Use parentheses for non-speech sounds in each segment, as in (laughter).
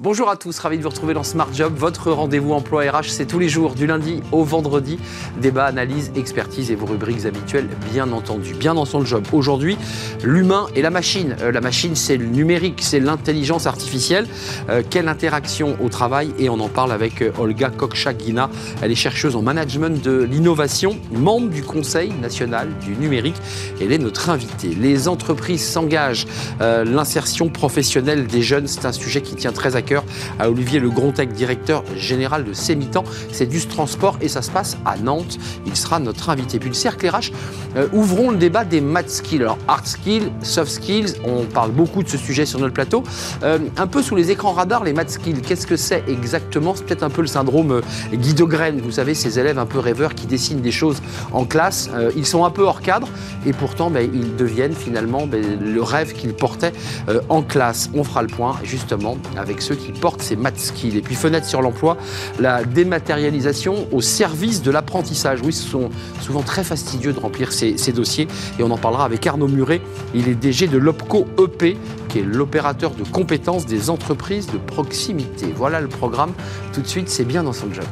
Bonjour à tous, ravi de vous retrouver dans Smart Job. Votre rendez-vous emploi RH, c'est tous les jours, du lundi au vendredi. Débat, analyse, expertise et vos rubriques habituelles, bien entendu. Bien dans son job. Aujourd'hui, l'humain et la machine. Euh, la machine, c'est le numérique, c'est l'intelligence artificielle. Euh, quelle interaction au travail? Et on en parle avec euh, Olga Kokchak-Guina. Elle est chercheuse en management de l'innovation, membre du Conseil national du numérique. Elle est notre invitée. Les entreprises s'engagent. L'insertion professionnelle des jeunes, c'est un sujet qui tient très à à Olivier Le Grontec, directeur général de Sémitan. C'est du transport et ça se passe à Nantes. Il sera notre invité. Puis le cercle RH, euh, ouvrons le débat des math skills. Alors hard skills, soft skills, on parle beaucoup de ce sujet sur notre plateau. Euh, un peu sous les écrans radars, les math skills, qu'est-ce que c'est exactement? C'est peut-être un peu le syndrome euh, Guido Graine, vous savez, ces élèves un peu rêveurs qui dessinent des choses en classe. ils sont un peu hors cadre et pourtant ben, ils deviennent finalement ben, le rêve qu'ils portaient en classe. On fera le point justement avec ceux qui portent ces maths skills. Et puis fenêtre sur l'emploi, la dématérialisation au service de l'apprentissage. Oui, ce sont souvent très fastidieux de remplir ces, dossiers et on en parlera avec Arnaud Muret. Il est DG de l'OPCO EP, qui est l'opérateur de compétences des entreprises de proximité. Voilà le programme. Tout de suite, c'est bien dans son job.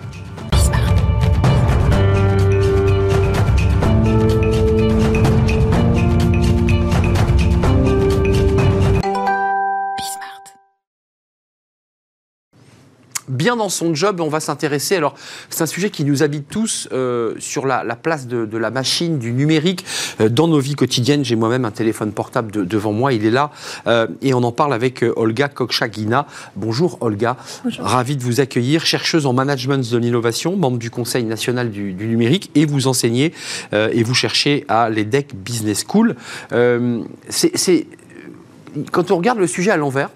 Bien dans son job. On va s'intéresser. Alors, c'est un sujet qui nous habite tous euh, sur la, place de, la machine, du numérique euh, dans nos vies quotidiennes. J'ai moi-même un téléphone portable devant moi. Il est là. Euh, et on en parle avec Olga Kokchagina. Bonjour Olga. Bonjour. Ravi de vous accueillir. Chercheuse en management de l'innovation, membre du Conseil national du, numérique. Et vous enseignez et vous cherchez à l'EDEC Business School. c'est quand on regarde le sujet à l'envers,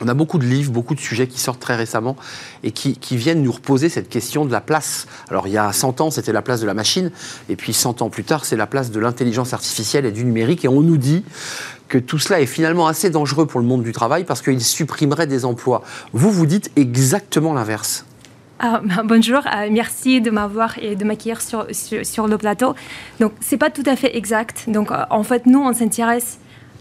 on a beaucoup de livres, beaucoup de sujets qui sortent très récemment et qui, viennent nous reposer cette question de la place. Alors il y a 100 ans, c'était la place de la machine, et puis 100 ans plus tard, c'est la place de l'intelligence artificielle et du numérique, et on nous dit que tout cela est finalement assez dangereux pour le monde du travail parce qu'il supprimerait des emplois. Vous, vous dites exactement l'inverse. Ah, bah, bonjour, euh, merci de m'avoir et de m'accueillir sur, sur, le plateau. Donc, c'est pas tout à fait exact. Donc, euh, en fait, nous, on s'intéresse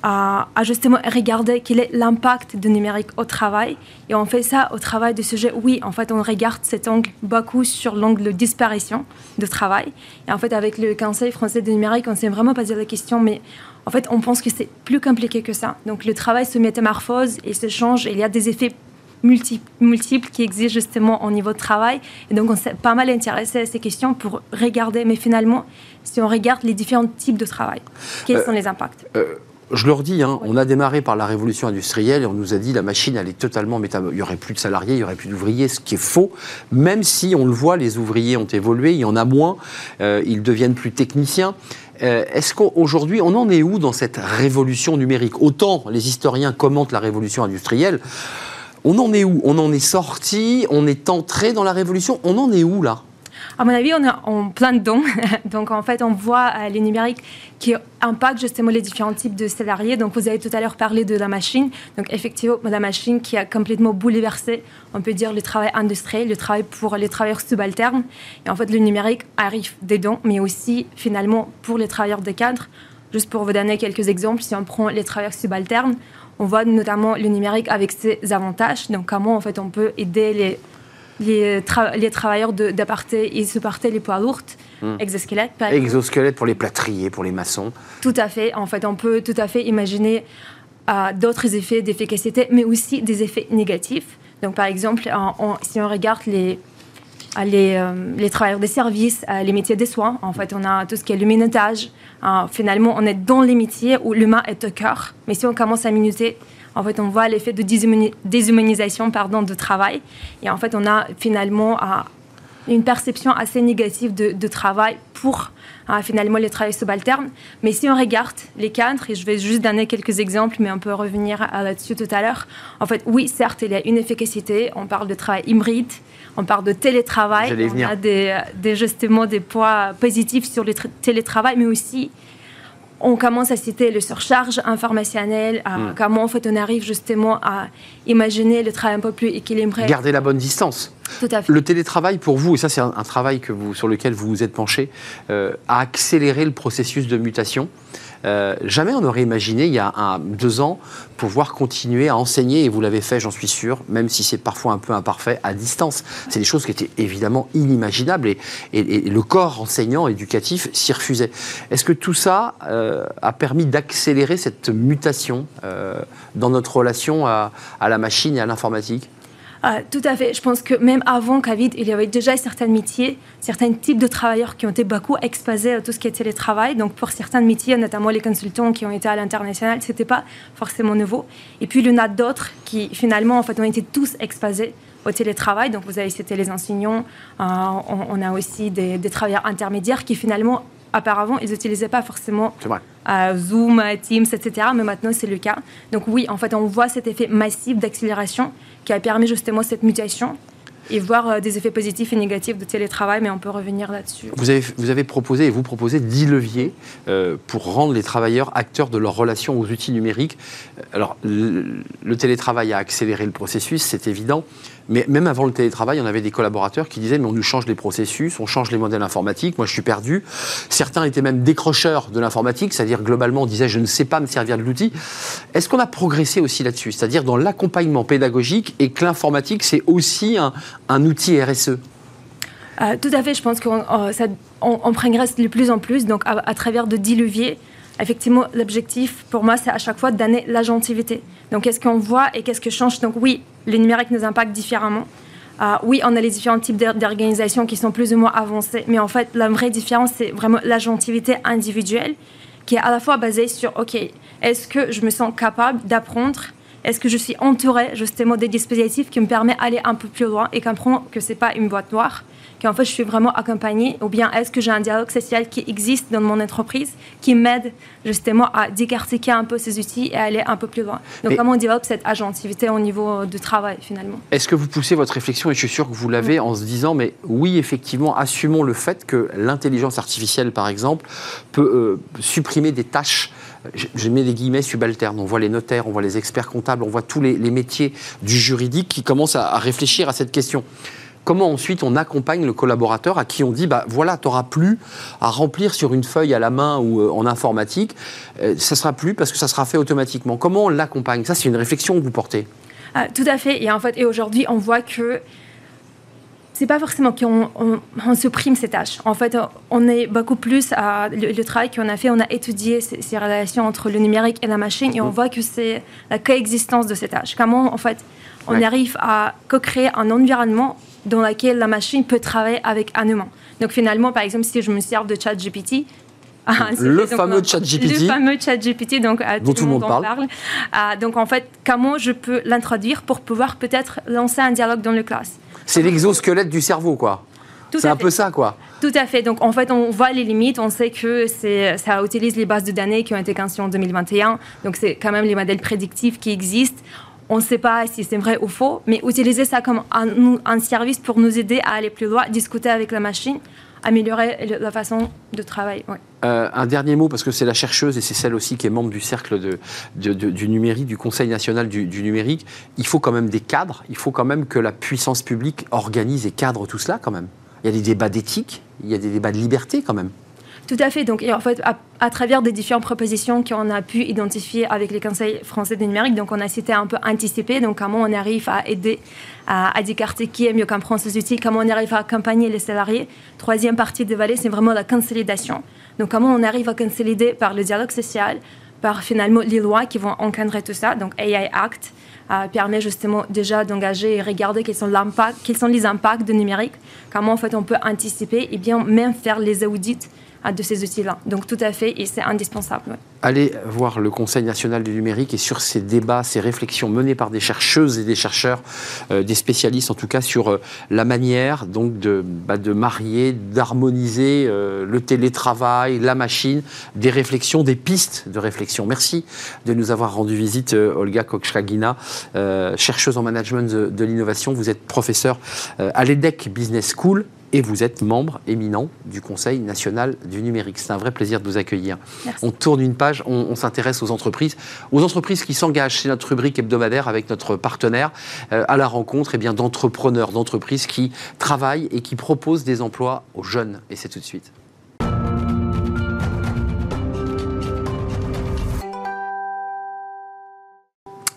à, justement regarder quel est l'impact du numérique au travail. Et on fait ça au travail de sujet. Oui, en fait, on regarde cet angle beaucoup sur l'angle de disparition de travail. Et en fait, avec le Conseil français du numérique, on s'est vraiment posé la question, mais en fait, on pense que c'est plus compliqué que ça. Donc, le travail se métamorphose et se change. Et il y a des effets multiples, multiples qui existent justement au niveau de travail. Et donc, on s'est pas mal intéressé à ces questions pour regarder, mais finalement, si on regarde les différents types de travail, quels euh, sont les impacts? euh, je leur dis, hein, on a démarré par la révolution industrielle et on nous a dit la machine est totalement métamorphose. Il n'y aurait plus de salariés, il n'y aurait plus d'ouvriers, ce qui est faux. Même si on le voit, les ouvriers ont évolué, il y en a moins, euh, ils deviennent plus techniciens. Euh, est-ce qu'aujourd'hui, on en est où dans cette révolution numérique? Autant les historiens commentent la révolution industrielle, on en est où? On en est sorti, on est entré dans la révolution, on en est où là? À mon avis, on en plein dedans. (laughs) Donc, en fait, on voit euh, les numériques qui impactent justement les différents types de salariés. Donc, vous avez tout à l'heure parlé de la machine. Donc, effectivement, la machine qui a complètement bouleversé, on peut dire, le travail industriel, le travail pour les travailleurs subalternes. Et en fait, le numérique arrive dedans, mais aussi, finalement, pour les travailleurs de cadre. Juste pour vous donner quelques exemples, si on prend les travailleurs subalternes, on voit notamment le numérique avec ses avantages. Donc, comment, en fait, on peut aider les les, les travailleurs d'aparté, ils se partaient les poids lourds, hmm. exosquelettes. Exosquelettes pour les plâtriers, pour les maçons. Tout à fait. En fait, on peut tout à fait imaginer euh, d'autres effets d'efficacité, mais aussi des effets négatifs. Donc, par exemple, si on regarde les, les, euh, les, travailleurs des services, euh, les métiers des soins, en fait, on a tout ce qui est le minutage. finalement, on est dans les métiers où l'humain est au cœur. Mais si on commence à minuter en fait, on voit l'effet de déshumanisation pardon, de travail. Et en fait, on a finalement une perception assez négative de, travail pour finalement les travailleurs subalternes. Mais si on regarde les cadres, et je vais juste donner quelques exemples, mais on peut revenir là-dessus tout à l'heure. En fait, oui, certes, il y a une efficacité. On parle de travail hybride, on parle de télétravail. On a des, des, justement des poids positifs sur le télétravail, mais aussi on commence à citer le surcharge informationnelle, hmm. comment en fait on arrive justement à imaginer le travail un peu plus équilibré. Garder la bonne distance. Tout à fait. Le télétravail, pour vous, et ça c'est un, travail que vous, sur lequel vous vous êtes penché, euh, a accéléré le processus de mutation. Euh, jamais on aurait imaginé, il y a deux ans, pouvoir continuer à enseigner, et vous l'avez fait, j'en suis sûr, même si c'est parfois un peu imparfait, à distance. C'est des choses qui étaient évidemment inimaginables, et, le corps enseignant, éducatif, s'y refusait. Est-ce que tout ça euh, a permis d'accélérer cette mutation euh, dans notre relation à la machine et à l'informatique? Ah, tout à fait. Je pense que même avant Covid, il y avait déjà certains métiers, certains types de travailleurs qui ont été beaucoup exposés à tout ce qui est télétravail. Donc pour certains métiers, notamment les consultants qui ont été à l'international, ce n'était pas forcément nouveau. Et puis il y en a d'autres qui finalement en fait, ont été tous exposés au télétravail. Donc vous avez cité les enseignants, euh, on, a aussi des, travailleurs intermédiaires qui finalement auparavant, ils n'utilisaient pas forcément euh, Zoom, Teams, etc. Mais maintenant, c'est le cas. Donc oui, en fait, on voit cet effet massif d'accélération qui a permis justement cette mutation et voir euh, des effets positifs et négatifs de télétravail, mais on peut revenir là-dessus. Vous avez, vous avez proposé et vous proposez 10 leviers euh, pour rendre les travailleurs acteurs de leur relation aux outils numériques. Alors, le télétravail a accéléré le processus, c'est évident. Mais même avant le télétravail, on avait des collaborateurs qui disaient mais on nous change les processus, on change les modèles informatiques, moi je suis perdu. Certains étaient même décrocheurs de l'informatique, c'est-à-dire globalement on disait je ne sais pas me servir de l'outil. Est-ce qu'on a progressé aussi là-dessus, c'est-à-dire dans l'accompagnement pédagogique et que l'informatique c'est aussi un, outil RSE euh, Tout à fait, je pense qu'on on, progresse de plus en plus, donc à, travers de 10 leviers effectivement, l'objectif pour moi, c'est à chaque fois donner l'agentivité. Donc, qu'est-ce qu'on voit et qu'est-ce que change? Donc, oui, le numérique nous impacte différemment. Euh, oui, on a les différents types d'organisations qui sont plus ou moins avancées, mais en fait, la vraie différence, c'est vraiment l'agentivité individuelle qui est à la fois basée sur, OK, est-ce que je me sens capable d'apprendre? Est-ce que je suis entourée justement des dispositifs qui me permettent d'aller un peu plus loin et comprendre que ce n'est pas une boîte noire? Qu'en fait je suis vraiment accompagnée ou bien est-ce que j'ai un dialogue social qui existe dans mon entreprise qui m'aide justement à décartiquer un peu ces outils et aller un peu plus loin. Donc comment on développe cette agentivité au niveau du travail finalement Est-ce que vous poussez votre réflexion et je suis sûr que vous l'avez en se disant mais oui effectivement assumons le fait que l'intelligence artificielle par exemple peut euh, supprimer des tâches je mets des guillemets subalternes. On voit les notaires, on voit les experts comptables, on voit tous les, métiers du juridique qui commencent à réfléchir à cette question. Comment ensuite on accompagne le collaborateur à qui on dit, bah voilà, tu n'auras plus à remplir sur une feuille à la main ou euh, en informatique, euh, ça sera plus parce que ça sera fait automatiquement. Comment on l'accompagne? Ça, c'est une réflexion que vous portez. Ah, tout à fait. Et en fait, et aujourd'hui, on voit que c'est pas forcément qu'on on, supprime ces tâches. En fait, on est beaucoup plus à le, travail qu'on a fait. On a étudié ces, relations entre le numérique et la machine et on voit que c'est la coexistence de ces tâches. Comment, en fait, on arrive à co-créer un environnement dans laquelle la machine peut travailler avec un humain. Donc finalement, par exemple, si je me sers de ChatGPT, ah, (laughs) le fameux ChatGPT. Le fameux ChatGPT, donc dont tout, le monde, parle. Ah, donc en fait, comment je peux l'introduire pour pouvoir peut-être lancer un dialogue dans le classe? C'est l'exosquelette du cerveau, quoi. C'est un peu ça, quoi. Tout à fait. Donc, en fait, on voit les limites. On sait que ça utilise les bases de données qui ont été conçues en 2021. Donc, c'est quand même les modèles prédictifs qui existent on ne sait pas si c'est vrai ou faux, mais utiliser ça comme un, service pour nous aider à aller plus loin, discuter avec la machine, améliorer la façon de travailler. Euh, un dernier mot, parce que c'est la chercheuse et c'est celle aussi qui est membre du cercle du numérique, du Conseil national du, du, numérique. Il faut quand même des cadres, il faut quand même que la puissance publique organise et cadre tout cela quand même. Il y a des débats d'éthique, il y a des débats de liberté quand même. Tout à fait. Donc, en fait, à, travers des différentes propositions qu'on a pu identifier avec les conseils français du numérique, donc on a cité un peu anticipé, donc comment on arrive à aider à, à décarter mieux comprendre ces outils, comment on arrive à accompagner les salariés. Troisième partie de vallée, c'est vraiment la consolidation. Donc, comment on arrive à consolider par le dialogue social, par finalement les lois qui vont encadrer tout ça, donc AI Act. Euh, permet justement déjà d'engager et regarder quels sont, quels sont les impacts du numérique, comment en fait on peut anticiper et bien même faire les audits de ces outils-là. Donc tout à fait, et c'est indispensable. Allez voir le Conseil national du numérique et sur ces débats, ces réflexions menées par des chercheuses et des chercheurs, euh, des spécialistes en tout cas, sur euh, la manière donc de, bah, marier, d'harmoniser euh, le télétravail, la machine, des réflexions, des pistes de réflexion. Merci de nous avoir rendu visite, Olga Kokshkagina, chercheuse en management de, de l'innovation. Vous êtes professeur à l'EDEC Business School et vous êtes membre éminent du Conseil national du numérique. C'est un vrai plaisir de vous accueillir. On tourne une page, on, s'intéresse aux entreprises, aux entreprises qui s'engagent. C'est notre rubrique hebdomadaire avec notre partenaire euh, à la rencontre eh bien, d'entrepreneurs, d'entreprises qui travaillent et qui proposent des emplois aux jeunes. Et c'est tout de suite.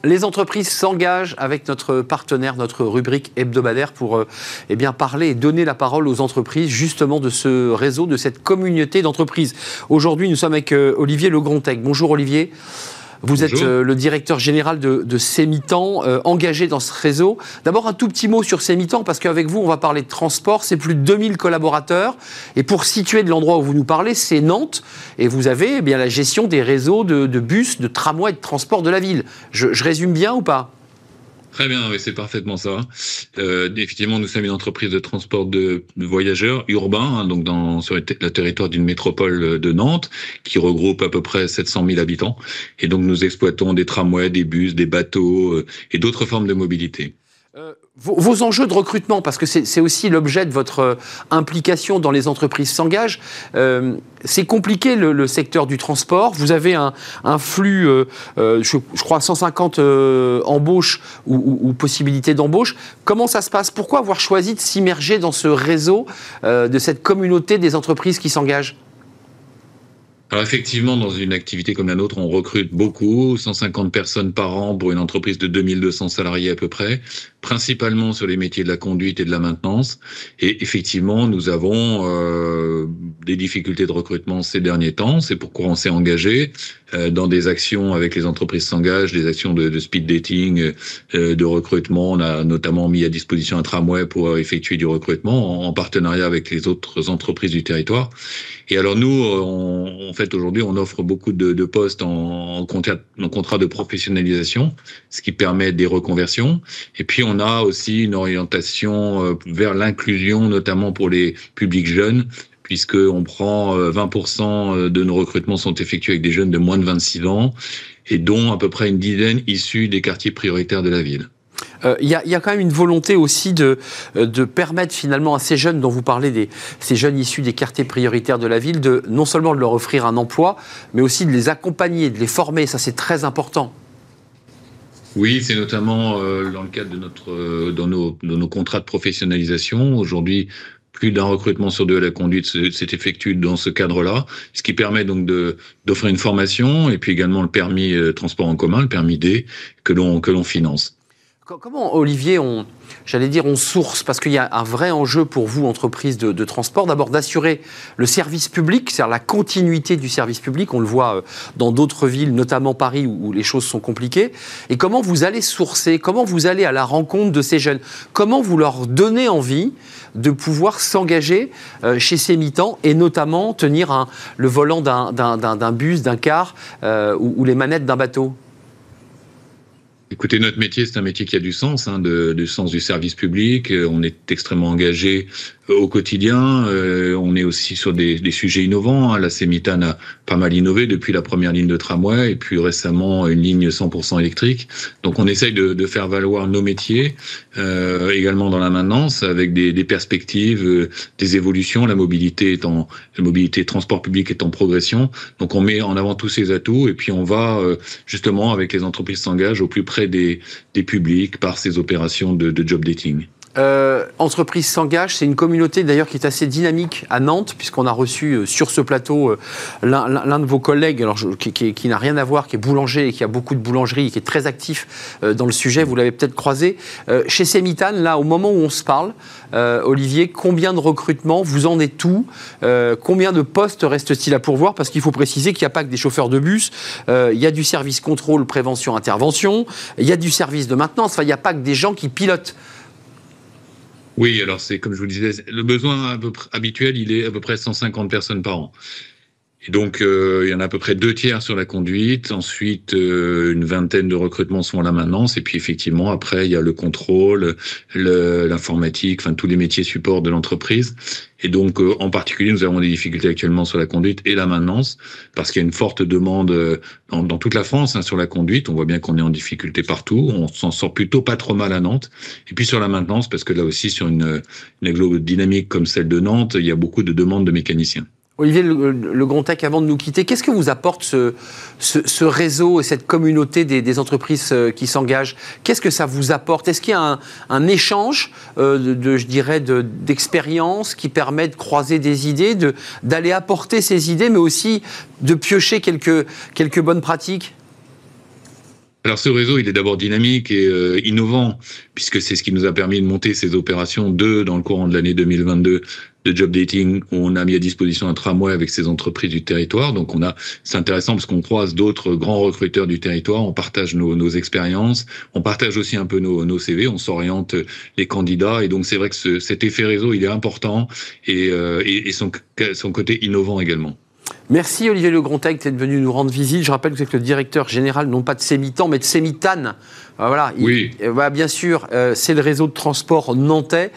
Les entreprises s'engagent avec notre partenaire, notre rubrique hebdomadaire pour euh, eh bien, parler et donner la parole aux entreprises justement de ce réseau, de cette communauté d'entreprises. Aujourd'hui, nous sommes avec euh, Olivier Legrontec. Bonjour Olivier. Vous êtes euh, le directeur général de, de Sémitan, euh, engagé dans ce réseau. D'abord, un tout petit mot sur Sémitan, parce qu'avec vous, on va parler de transport. C'est plus de 2000 collaborateurs. Et pour situer de l'endroit où vous nous parlez, c'est Nantes. Et vous avez eh bien, la gestion des réseaux de, bus, de tramways et de transport de la ville. je résume bien ou pas? Très bien, oui, c'est parfaitement ça. Euh, effectivement, nous sommes une entreprise de transport de, voyageurs urbains, hein, donc dans, sur le territoire d'une métropole de Nantes, qui regroupe à peu près 700 000 habitants. Et donc, nous exploitons des tramways, des bus, des bateaux euh, et d'autres formes de mobilité. Euh, vos, enjeux de recrutement, parce que c'est aussi l'objet de votre euh, implication dans les entreprises s'engagent, euh, c'est compliqué le, secteur du transport. Vous avez un, flux, je, crois, 150 embauches ou, ou possibilités d'embauche. Comment ça se passe? Pourquoi avoir choisi de s'immerger dans ce réseau, de cette communauté des entreprises qui s'engagent? Alors effectivement, dans une activité comme la nôtre, on recrute beaucoup, 150 personnes par an pour une entreprise de 2200 salariés à peu près, principalement sur les métiers de la conduite et de la maintenance. Et effectivement, nous avons euh, des difficultés de recrutement ces derniers temps. C'est pourquoi on s'est engagé euh, dans des actions avec les entreprises s'engagent, des actions de, de speed dating, euh, de recrutement. On a notamment mis à disposition un tramway pour effectuer du recrutement en, en partenariat avec les autres entreprises du territoire. Et alors nous, on, en fait, aujourd'hui, on offre beaucoup de, de postes en, en, contrat, en contrat de professionnalisation, ce qui permet des reconversions. Et puis, on a aussi une orientation euh, vers l'inclusion, notamment pour les publics jeunes, puisqu'on prend 20% euh, euh, de nos recrutements sont effectués avec des jeunes de moins de 26 ans, et dont à peu près une dizaine issus des quartiers prioritaires de la ville. Il y, a quand même une volonté aussi de, permettre finalement à ces jeunes dont vous parlez, ces jeunes issus des quartiers prioritaires de la ville, de non seulement de leur offrir un emploi, mais aussi de les accompagner, de les former. Ça, c'est très important. Oui, c'est notamment euh, dans le cadre de, notre, dans, nos, de nos contrats de professionnalisation. Aujourd'hui, plus d'un recrutement sur deux à la conduite s'est effectué dans ce cadre-là, ce qui permet donc d'offrir une formation et puis également le permis transport en commun, le permis D, que l'on que l'on finance. Comment, Olivier, on, j'allais dire, on source? Parce qu'il y a un vrai enjeu pour vous, entreprise de, transport, d'abord d'assurer le service public, c'est-à-dire la continuité du service public. On le voit euh, dans d'autres villes, notamment Paris, où, les choses sont compliquées. Et comment vous allez sourcer? Comment vous allez à la rencontre de ces jeunes? Comment vous leur donnez envie de pouvoir s'engager euh, chez ces mitans et notamment tenir le volant d'un bus, d'un car euh, ou les manettes d'un bateau? Écoutez, notre métier, c'est un métier qui a du sens, hein, du sens du service public. Euh, on est extrêmement engagé au quotidien. Euh, on est aussi sur des, des sujets innovants. Hein. La Semitane a pas mal innové depuis la première ligne de tramway et puis récemment une ligne 100% électrique. Donc on essaye de, de faire valoir nos métiers, euh, également dans la maintenance, avec des, des perspectives, des évolutions. La mobilité est en, la mobilité transport public est en progression. Donc on met en avant tous ces atouts et puis on va justement avec les entreprises s'engagent au plus près des, publics par ces opérations de, job dating euh, Entreprise s'engage, c'est une communauté d'ailleurs qui est assez dynamique à Nantes, puisqu'on a reçu euh, sur ce plateau euh, l'un de vos collègues, qui, n'a rien à voir, qui est boulanger et qui a beaucoup de boulangeries, qui est très actif dans le sujet, vous l'avez peut-être croisé. chez Semitane, là, au moment où on se parle, Olivier, combien de recrutements Vous en êtes tout Combien de postes reste-t-il à pourvoir? Parce qu'il faut préciser qu'il n'y a pas que des chauffeurs de bus, il y a du service contrôle, prévention, intervention, il y a du service de maintenance, enfin, il n'y a pas que des gens qui pilotent. Oui, alors c'est comme je vous disais, le besoin habituel, il est à peu près 150 personnes par an. Et donc, euh, il y en a à peu près deux tiers sur la conduite. Ensuite, euh, une vingtaine de recrutements sont à la maintenance. Et puis, effectivement, après, il y a le contrôle, l'informatique, enfin, tous les métiers support de l'entreprise. Et donc, euh, en particulier, nous avons des difficultés actuellement sur la conduite et la maintenance, parce qu'il y a une forte demande dans, dans toute la France hein, sur la conduite. On voit bien qu'on est en difficulté partout. On s'en sort plutôt pas trop mal à Nantes. Et puis sur la maintenance, parce que là aussi, sur une, une dynamique comme celle de Nantes, il y a beaucoup de demandes de mécaniciens. Olivier Le, le avant de nous quitter, qu'est-ce que vous apporte ce, réseau et cette communauté des, entreprises euh, qui s'engagent? Qu'est-ce que ça vous apporte? Est-ce qu'il y a un, échange, euh, de, je dirais, d'expérience qui permet de croiser des idées, d'aller apporter ces idées, mais aussi de piocher quelques, bonnes pratiques? Alors ce réseau, il est d'abord dynamique et euh, innovant, puisque c'est ce qui nous a permis de monter ces opérations, deux dans le courant de l'année 2022 de job dating, on a mis à disposition un tramway avec ces entreprises du territoire. Donc on a, c'est intéressant parce qu'on croise d'autres grands recruteurs du territoire, on partage nos, nos expériences, on partage aussi un peu nos, nos CV, on s'oriente les candidats, et donc c'est vrai que ce, cet effet réseau, il est important et, euh, et, et son, son côté innovant également. Merci Olivier Le Grontec d'être venu nous rendre visite. Je rappelle que vous êtes le directeur général, non pas de Sémitan, mais de Sémitane. Euh, voilà, oui. Euh, bien sûr, euh, c'est le réseau de transport nantais,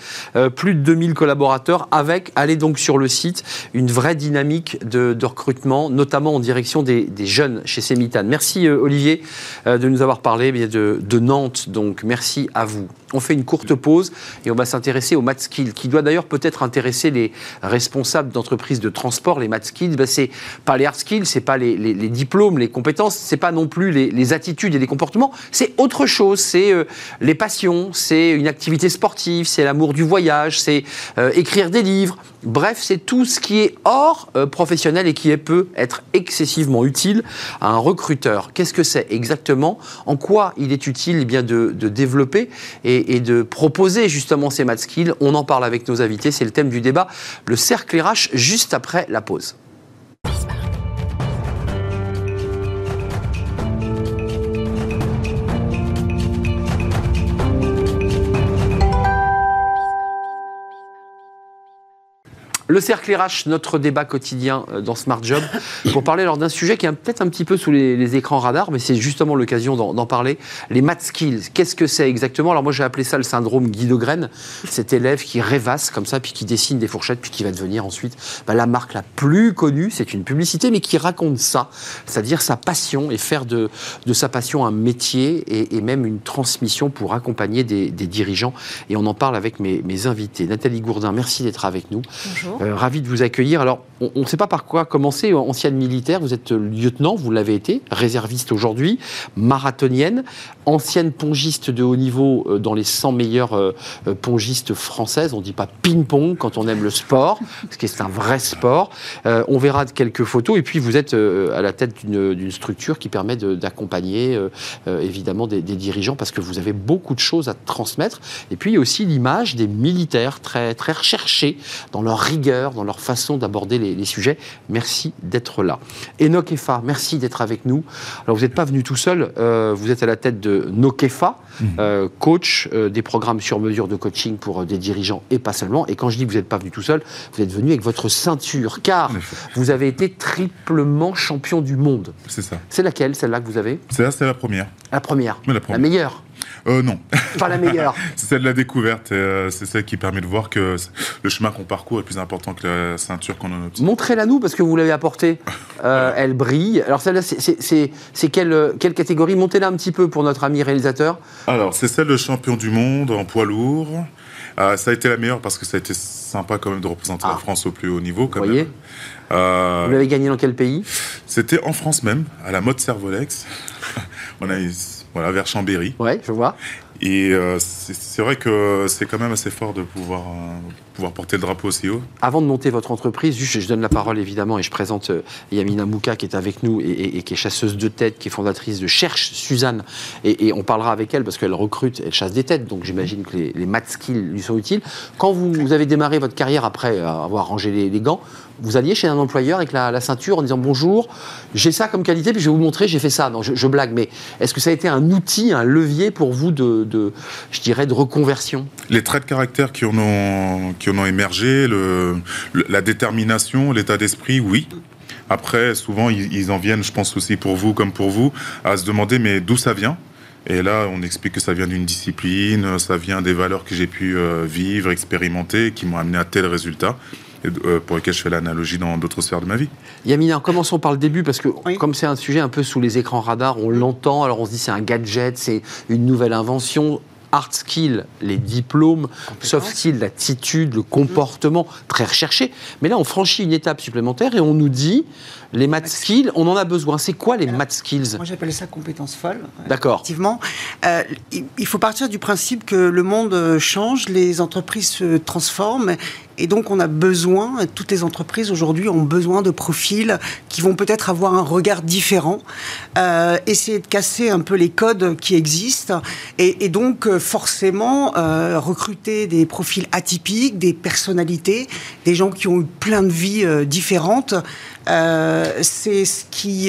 plus de 2000 collaborateurs, avec, allez donc sur le site, une vraie dynamique de, recrutement, notamment en direction des, jeunes chez Sémitane. Merci Olivier de nous avoir parlé de, de Nantes, donc merci à vous. On fait une courte pause et on va s'intéresser au Matskill, qui doit d'ailleurs peut-être intéresser les responsables d'entreprises de transport. Les Matskills, ben c'est pas les hard skills, c'est pas les, diplômes, les compétences, c'est pas non plus les, attitudes et les comportements, c'est autre chose. C'est euh, les passions, c'est une activité sportive, c'est l'amour du voyage, c'est euh, écrire des livres. Bref, c'est tout ce qui est hors euh, professionnel et qui peut être excessivement utile à un recruteur. Qu'est-ce que c'est exactement? En quoi il est utile eh bien, de, développer et, et, de proposer justement ces math skills? On en parle avec nos invités, c'est le thème du débat, le cercle RH, juste après la pause. Le cercle RH, notre débat quotidien euh, dans Smart Job, (coughs) pour parler alors d'un sujet qui est peut-être un petit peu sous les, écrans radars, mais c'est justement l'occasion d'en parler. Les math skills, qu'est-ce que c'est exactement? Alors moi j'ai appelé ça le syndrome Guy de Graine, cet élève qui rêvasse comme ça, puis qui dessine des fourchettes, puis qui va devenir ensuite bah, la marque la plus connue, c'est une publicité, mais qui raconte ça, c'est-à-dire sa passion et faire de, de, sa passion un métier et, même une transmission pour accompagner des, dirigeants. Et on en parle avec mes, mes invités. Nathalie Gourdin, merci d'être avec nous. Bonjour. Euh, ravi de vous accueillir. Alors, on ne sait pas par quoi commencer. Ancienne militaire, vous êtes lieutenant, vous l'avez été, réserviste aujourd'hui, marathonienne, ancienne pongiste de haut niveau euh, dans les 100 meilleures euh, pongistes françaises. On ne dit pas ping-pong quand on aime le sport, parce que c'est un vrai sport. on verra quelques photos. Et puis, vous êtes à la tête d'une structure qui permet d'accompagner évidemment des, dirigeants, parce que vous avez beaucoup de choses à transmettre. Et puis, aussi l'image des militaires très, très recherchés dans leur rigueur dans leur façon d'aborder les, sujets. Merci d'être là. Enokefa, merci d'être avec nous. Alors, vous n'êtes pas venu tout seul, euh, vous êtes à la tête de Nokefa, mmh. euh, coach euh, des programmes sur mesure de coaching pour des dirigeants et pas seulement. Et quand je dis que vous n'êtes pas venu tout seul, vous êtes venu avec votre ceinture, car vous avez été triplement champion du monde. C'est ça. C'est laquelle, celle-là que vous avez? C'est là, c'est la première. La première. la, première. la meilleure euh, non. Pas la meilleure. (laughs) c'est celle de la découverte. Euh, c'est celle qui permet de voir que le chemin qu'on parcourt est plus important que la ceinture qu'on a notée. Montrez-la nous parce que vous l'avez apportée. (laughs) Euh, elle brille. Alors celle-là, c'est quelle, quelle catégorie? Montez-la un petit peu pour notre ami réalisateur. Alors c'est celle de champion du monde en poids lourd. Euh, ça a été la meilleure parce que ça a été sympa quand même de représenter la ah. France au plus haut niveau. Quand vous voyez euh, Vous l'avez gagné dans quel pays? C'était en France même, à la mode Servolex. (laughs) On a voilà, vers Chambéry. Ouais, je vois. Et euh, c'est vrai que c'est quand même assez fort de pouvoir, euh, pouvoir porter le drapeau aussi haut. Avant de monter votre entreprise, juste, je donne la parole évidemment et je présente euh, Yamina Mouka qui est avec nous et, qui est chasseuse de tête, qui est fondatrice de Cherche Suzanne. Et, on parlera avec elle parce qu'elle recrute, elle chasse des têtes, donc j'imagine que les, les math skills lui sont utiles. Quand vous, avez démarré votre carrière après avoir rangé les, gants, vous alliez chez un employeur avec la, ceinture en disant bonjour, j'ai ça comme qualité, puis je vais vous montrer, j'ai fait ça. Non, je, blague, mais est-ce que ça a été un outil, un levier pour vous de, je dirais, de reconversion? Les traits de caractère qui en ont, qui en ont émergé, la détermination, l'état d'esprit, oui. Après, souvent, ils, en viennent, je pense aussi pour vous comme pour vous, à se demander mais d'où ça vient? Et là, on explique que ça vient d'une discipline, ça vient des valeurs que j'ai pu euh, vivre, expérimenter, qui m'ont amené à tel résultat. Euh, pour lesquels je fais l'analogie dans d'autres sphères de ma vie. Yamina, commençons par le début, parce que comme c'est un sujet un peu sous les écrans radars, on l'entend, alors on se dit c'est un gadget, c'est une nouvelle invention hard skills, les diplômes, soft skills, l'attitude, le comportement, très recherché. Mais là, on franchit une étape supplémentaire et on nous dit, les math skills, on en a besoin. C'est quoi les math skills? Moi, j'appelle ça compétences folles. D'accord. Effectivement. Euh, il faut partir du principe que le monde change, les entreprises se transforment et donc, on a besoin, toutes les entreprises aujourd'hui ont besoin de profils qui vont peut-être avoir un regard différent, euh, essayer de casser un peu les codes qui existent, et, donc euh, forcément euh, recruter des profils atypiques, des personnalités, des gens qui ont eu plein de vies différentes. C'est ce qui,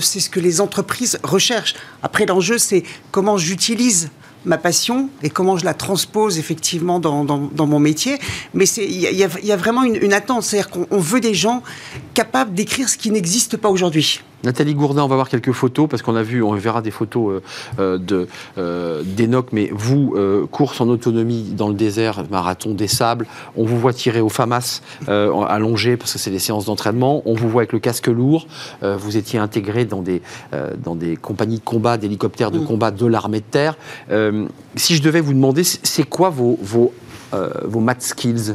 c'est ce que les entreprises recherchent. Après, l'enjeu, c'est comment j'utilise ma passion et comment je la transpose effectivement dans, dans, mon métier. Mais il y, y, a vraiment une, une attente, c'est-à-dire qu'on veut des gens capables d'écrire ce qui n'existe pas aujourd'hui. Nathalie Gourdin, on va voir quelques photos parce qu'on a vu, on verra des photos euh, euh, de euh, d'Enoch, mais vous, course en autonomie dans le désert, marathon des sables, on vous voit tirer au FAMAS allongé parce que c'est des séances d'entraînement, on vous voit avec le casque lourd, vous étiez intégré dans des, dans des compagnies de combat, d'hélicoptères de mm. combat de l'armée de terre. si je devais vous demander, c'est quoi vos, vos, vos math skills?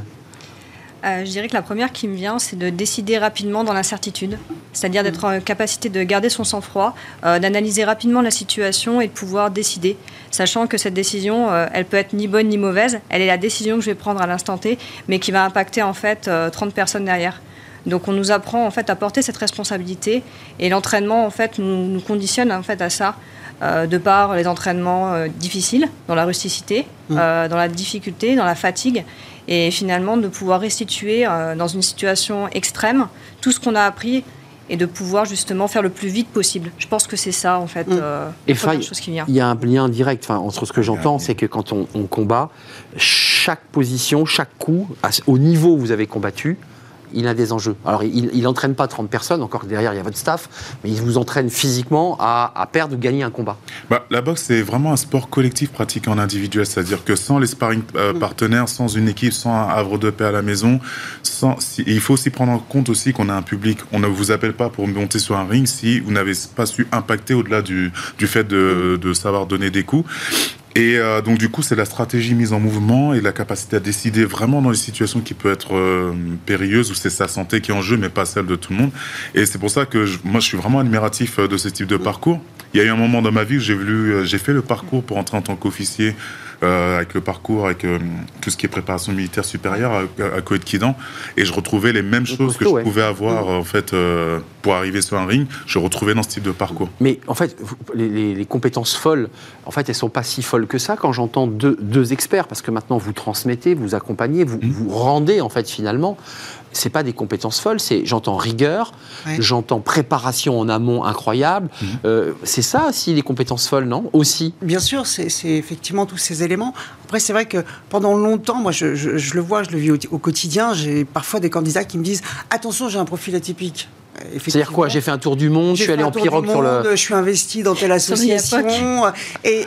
Euh, je dirais que la première qui me vient, c'est de décider rapidement dans l'incertitude, c'est-à-dire d'être en capacité de garder son sang-froid, euh, d'analyser rapidement la situation et de pouvoir décider, sachant que cette décision, euh, elle peut être ni bonne ni mauvaise, elle est la décision que je vais prendre à l'instant T, mais qui va impacter en fait 30 personnes derrière. Donc on nous apprend en fait à porter cette responsabilité et l'entraînement en fait nous, nous, conditionne en fait à ça. de par les entraînements difficiles, dans la rusticité, mmh. dans la difficulté, dans la fatigue, et finalement de pouvoir restituer euh, dans une situation extrême tout ce qu'on a appris et de pouvoir justement faire le plus vite possible. Je pense que c'est ça en fait. Mm. Euh, et chose qui vient. Il y a un lien direct entre ce que j'entends, c'est que quand on, on, combat, chaque position, chaque coup, au niveau où vous avez combattu, il a des enjeux. Alors, il n'entraîne pas 30 personnes, encore que derrière, il y a votre staff, mais il vous entraîne physiquement à, perdre ou gagner un combat. Bah, la boxe, c'est vraiment un sport collectif pratiqué en individuel, c'est-à-dire que sans les sparring euh, partenaires, sans une équipe, sans un havre de paix à la maison, sans, il faut aussi prendre en compte aussi qu'on a un public. On ne vous appelle pas pour monter sur un ring si vous n'avez pas su impacter au-delà du, du fait de, de savoir donner des coups. Et euh, donc du coup, c'est la stratégie mise en mouvement et la capacité à décider vraiment dans les situations qui peuvent être euh, périlleuses où c'est sa santé qui est en jeu, mais pas celle de tout le monde. Et c'est pour ça que moi, je suis vraiment admiratif euh, de ce type de parcours. Il y a eu un moment dans ma vie où j'ai voulu, j'ai fait le parcours pour entrer en tant qu'officier euh, avec le parcours, avec euh, tout ce qui est préparation militaire supérieure à, à Kidan, et je retrouvais les mêmes choses que je pouvais avoir en fait euh, pour arriver sur un ring. Je retrouvais dans ce type de parcours. Mais en fait, les, compétences folles, en fait, elles sont pas si folles que ça quand j'entends deux, deux, experts, parce que maintenant vous transmettez, vous accompagnez, vous, mmh. vous rendez en fait finalement c'est pas des compétences folles, c'est j'entends rigueur, j'entends préparation en amont incroyable. Mhm. Euh, c'est ça aussi les compétences folles, non? Aussi. Bien sûr, c'est effectivement tous ces éléments. Après, c'est vrai que pendant longtemps, moi, je, le vois, je le vis au quotidien. J'ai parfois des candidats qui me disent attention, j'ai un profil atypique. C'est-à-dire quoi J'ai fait un tour du monde, je suis allé en pirogue sur le. Je suis investi dans telle association. Et,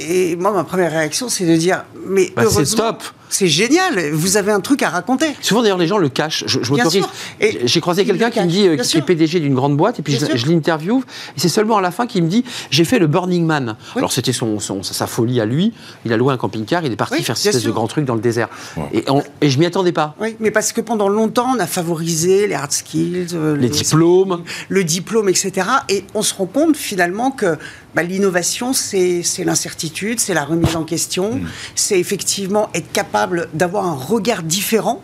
et, moi, ma première réaction, c'est de dire mais bah, c'est stop c'est génial, vous avez un truc à raconter. Souvent d'ailleurs les gens le cachent. Je, je m'autorise. J'ai croisé quelqu'un qui me dit euh, qui est PDG d'une grande boîte et puis je, l'interview et c'est seulement à la fin qu'il me dit j'ai fait le Burning Man. Alors c'était son, sa folie à lui. Il a loué un camping-car, il est parti faire cette espèce de grand truc dans le désert. Et, et, je m'y attendais pas. Oui, mais parce que pendant longtemps on a favorisé les hard skills, euh, les le diplôme, etc. Et on se rend compte finalement que bah, l'innovation, c'est l'incertitude, c'est la remise en question, mm. c'est effectivement être capable d'avoir un regard différent.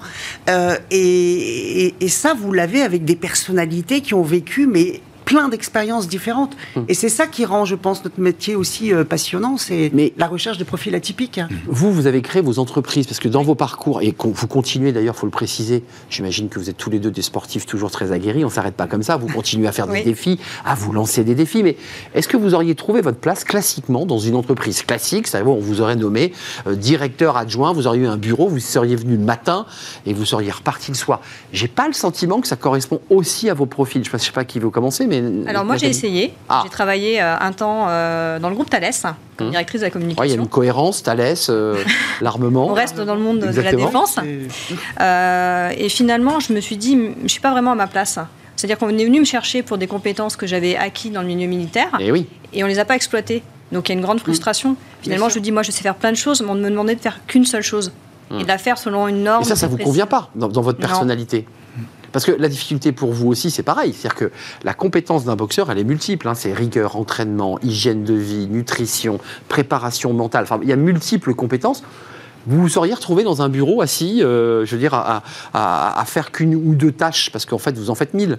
Euh, et, ça, vous l'avez avec des personnalités qui ont vécu, mais plein d'expériences différentes. Hum. Et c'est ça qui rend, je pense, notre métier aussi euh, passionnant, c'est Mais- la recherche de profils atypiques. Vous, vous avez créé vos entreprises parce que dans vos parcours, et vous continuez d'ailleurs, faut le préciser, j'imagine que vous êtes tous les deux des sportifs toujours très aguerris, on s'arrête pas comme ça, vous continuez à faire des défis, à vous lancer des défis, mais est-ce que vous auriez trouvé votre place classiquement dans une entreprise classique? C'est-à-dire, on vous aurait nommé euh, directeur adjoint, vous auriez eu un bureau, vous seriez venu le matin et vous seriez reparti le soir. J'ai pas le sentiment que ça correspond aussi à vos profils. Je ne sais pas qui veut commencer, mais. Alors moi j'ai essayé, Ah. j'ai travaillé euh, un temps euh, dans le groupe Thales, comme Hum. directrice de la Ouais, il y a communication. une cohérence, Thalès, euh, (laughs) l'armement. On reste dans le monde de la défense. Euh, et finalement, je me suis dit, je ne suis pas vraiment à ma place. C'est-à-dire qu'on est venu me chercher pour des compétences que j'avais acquis dans le milieu militaire Et oui. et on ne les a pas exploitées. Donc il y a une grande frustration. Finalement, je dis, moi, je sais faire plein de choses, mais on me demandait de faire qu'une seule chose et de la faire selon une norme. Et ça, ça vous précise. convient pas dans, dans votre Non. Parce que la difficulté pour vous aussi, c'est pareil. C'est-à-dire que la compétence d'un boxeur, elle est multiple. hein. C'est rigueur, entraînement, hygiène de vie, nutrition, préparation mentale. Enfin, il y a multiples compétences. Vous vous seriez retrouvé dans un bureau assis, euh, je veux dire, à, à- à faire qu'une ou deux tâches, parce qu'en fait, vous en faites mille.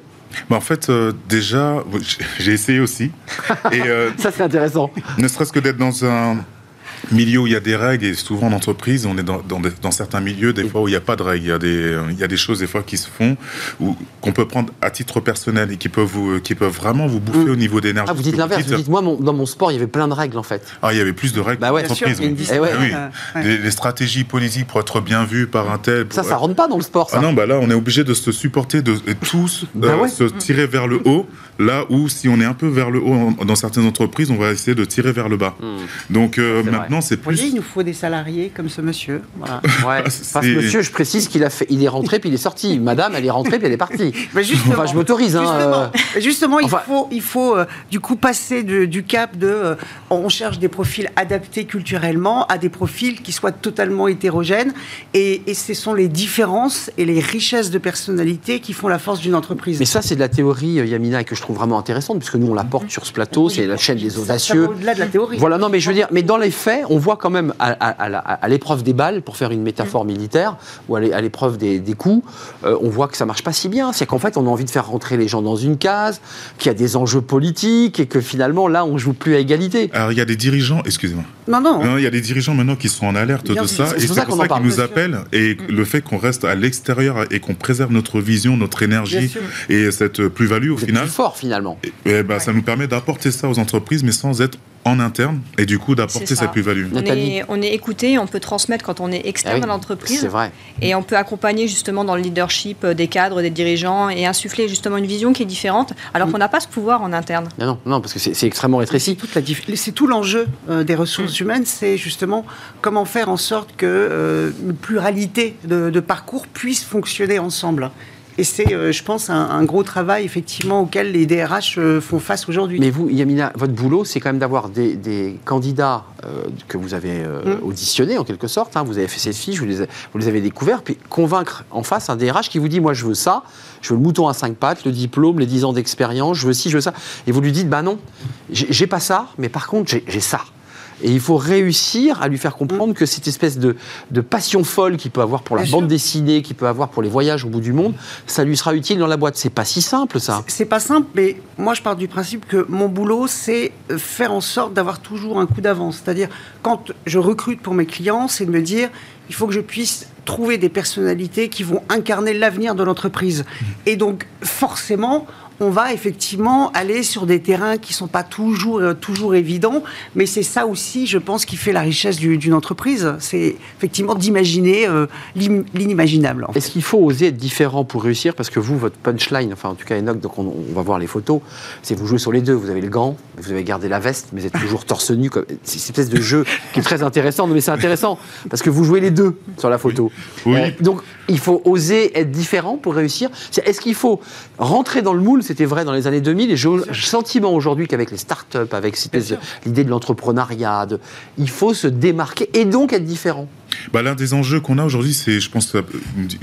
Bah, en fait, euh, déjà, j'ai essayé aussi. (laughs) Et euh, Ça, c'est intéressant. ne serait-ce que d'être dans un milieu où il y a des règles, et souvent en entreprise, on est dans, dans, des- dans certains milieux, des fois où il n'y a pas de règles, il y a des, il y a des choses des fois qui se font, qu'on peut prendre à titre personnel et qui peuvent, vous, qui peuvent vraiment vous bouffer Mm. au niveau d'énergie. Ah, vous dites l'inverse. Vous dites, moi, mon- dans mon sport, il y avait plein de règles, en fait. Ah, il y avait plus de règles Bah ouais. sûr, oui. Eh ouais. Ah oui. ouais. Les, les stratégies politiques pour être bien vues par un tel. Ça, pour- ça rentre pas dans le sport, ça. Ah non, bah là, on est obligé de se supporter, de tous Bah euh, se tirer vers le haut. Là où, si on est un peu vers le haut en- dans certaines entreprises, on va essayer de tirer vers le bas. Hmm. Donc euh, C'est maintenant, c'est Vous voyez, plus. il nous faut des salariés comme ce monsieur. Voilà. (laughs) Ouais. Ah, Parce que monsieur, je précise qu'il a fait, il est rentré puis il est sorti. Madame, elle est rentrée puis elle est partie. (laughs) Mais justement, Enfin, je m'autorise, hein, Justement, euh. Justement, il faut, il faut euh, du coup passer de- du cap de euh, on cherche des profils adaptés culturellement à des profils qui soient totalement hétérogènes. Et, et ce sont les différences et les richesses de personnalité qui font la force d'une entreprise. Mais ça, c'est de la théorie, Yamina, et que je trouve vraiment intéressante, puisque nous, on la porte sur ce plateau, c'est la chaîne des audacieux. Au-delà de la théorie. Voilà, non, mais je veux dire, mais dans les faits, on voit quand même à, à- à la- à l'épreuve des balles, pour faire une métaphore militaire, ou à l'é- à l'épreuve des, des coups, euh, on voit que ça marche pas si bien. C'est qu'en fait, on a envie de faire rentrer les gens dans une case, qu'il y a des enjeux politiques, et que finalement, là, on joue plus à égalité. Alors, il y a des dirigeants, excusez-moi. Non, non. Non, il y a des dirigeants maintenant qui sont en alerte Bien de ça, c'est et pour c'est ça pour ça qu'ils nous appellent. Et le fait qu'on reste à l'extérieur et qu'on préserve notre vision, notre énergie et cette plus-value au C'est final, plus fort, finalement. eh ben, ça nous permet d'apporter ça aux entreprises, mais sans être en interne, et du coup d'apporter cette plus-value. On est, on est écouté, on peut transmettre quand on est Ah externe oui, à l'entreprise. C'est vrai. Et on peut accompagner justement dans le leadership euh, des cadres, des dirigeants et insuffler justement une vision qui est différente, alors qu'on n'a pas ce pouvoir en interne. Non, non, non, parce que c'est c'est extrêmement rétréci. toute la diff- C'est tout l'enjeu euh, des ressources humaines, c'est justement comment faire en sorte que euh, une pluralité de, de parcours puisse fonctionner ensemble. Et c'est, euh, je pense, un, un gros travail effectivement auquel les DRH euh, font face aujourd'hui. Mais vous, Yamina, votre boulot, c'est quand même d'avoir des, des candidats euh, que vous avez Mm. auditionnés, en quelque sorte. hein. vous avez fait cette fiche, vous les, a- vous les avez découverts, puis convaincre en face un DRH qui vous dit Moi, je veux ça, je veux le mouton à cinq pattes, le diplôme, les 10 ans d'expérience, je veux ci, je veux ça. Et vous lui dites Bah non, j'ai pas ça, mais par contre, j'ai ça. Et il faut réussir à lui faire comprendre que cette espèce de, de passion folle qu'il peut avoir pour la Bien bande sûr. dessinée, qu'il peut avoir pour les voyages au bout du monde, ça lui sera utile dans la boîte. C'est pas si simple, ça. C'est pas simple, mais moi je pars du principe que mon boulot, c'est euh, faire en sorte d'avoir toujours un coup d'avance. C'est-à-dire, quand je recrute pour mes clients, c'est de me dire, il faut que je puisse trouver des personnalités qui vont incarner l'avenir de l'entreprise. Et donc, forcément, on va effectivement aller sur des terrains qui sont pas toujours, euh, toujours évidents, mais c'est ça aussi, je pense, qui fait la richesse du- d'une entreprise. C'est effectivement d'imaginer euh, l'im- l'inimaginable. en fait. Est-ce qu'il faut oser être différent pour réussir? Parce que vous, votre punchline, enfin en tout cas Enoch, donc on, on va voir les photos, c'est vous jouez sur les deux. Vous avez le gant, vous avez gardé la veste, mais vous êtes toujours torse nu. comme- C'est cette espèce de jeu qui est très intéressant. Non, mais c'est intéressant parce que vous jouez les deux sur la photo. Oui. Euh, donc il faut oser être différent pour réussir. C'est- Est-ce qu'il faut rentrer dans le moule C'était vrai dans les années 2000 et j'ai le sentiment aujourd'hui qu'avec les startups, avec l'idée de l'entrepreneuriat, il faut se démarquer et donc être différent. Bah, L'un des enjeux qu'on a aujourd'hui, c'est, je pense, vous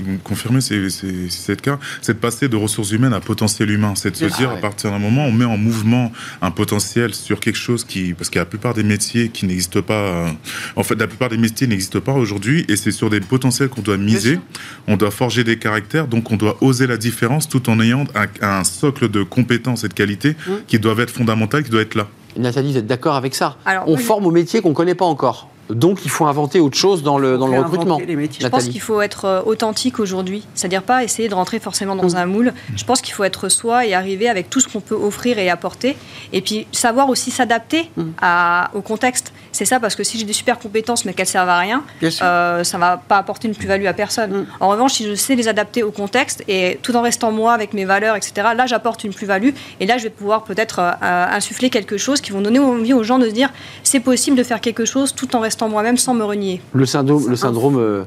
me confirmez si c'est le cas, c'est de passer de ressources humaines à potentiel humain. C'est de se dire, à partir d'un moment, on met en mouvement un potentiel sur quelque chose qui. Parce qu'il y a la plupart des métiers qui n'existent pas. euh, En fait, la plupart des métiers n'existent pas aujourd'hui et c'est sur des potentiels qu'on doit miser. On doit forger des caractères, donc on doit oser la différence tout en ayant un, un socle de compétences et de qualités Mmh. qui doivent être fondamentales, qui doivent être là. Nathalie, vous êtes d'accord avec ça? Alors, On oui. forme au métier qu'on ne connaît pas encore. Donc, il faut inventer autre chose dans le, dans le recrutement. Je pense qu'il faut être euh, authentique aujourd'hui, c'est-à-dire pas essayer de rentrer forcément dans un moule. Je pense qu'il faut être soi et arriver avec tout ce qu'on peut offrir et apporter, et puis savoir aussi s'adapter à- au contexte. C'est ça, parce que si j'ai des super compétences mais qu'elles servent à rien, euh, ça va pas apporter une plus-value à personne. Mm. En revanche, si je sais les adapter au contexte et tout en restant moi avec mes valeurs, etc., là j'apporte une plus-value et là je vais pouvoir peut-être euh, euh, insuffler quelque chose qui vont donner envie aux gens de se dire c'est possible de faire quelque chose tout en restant moi-même sans me renier. Le syndrome, le syndrome euh,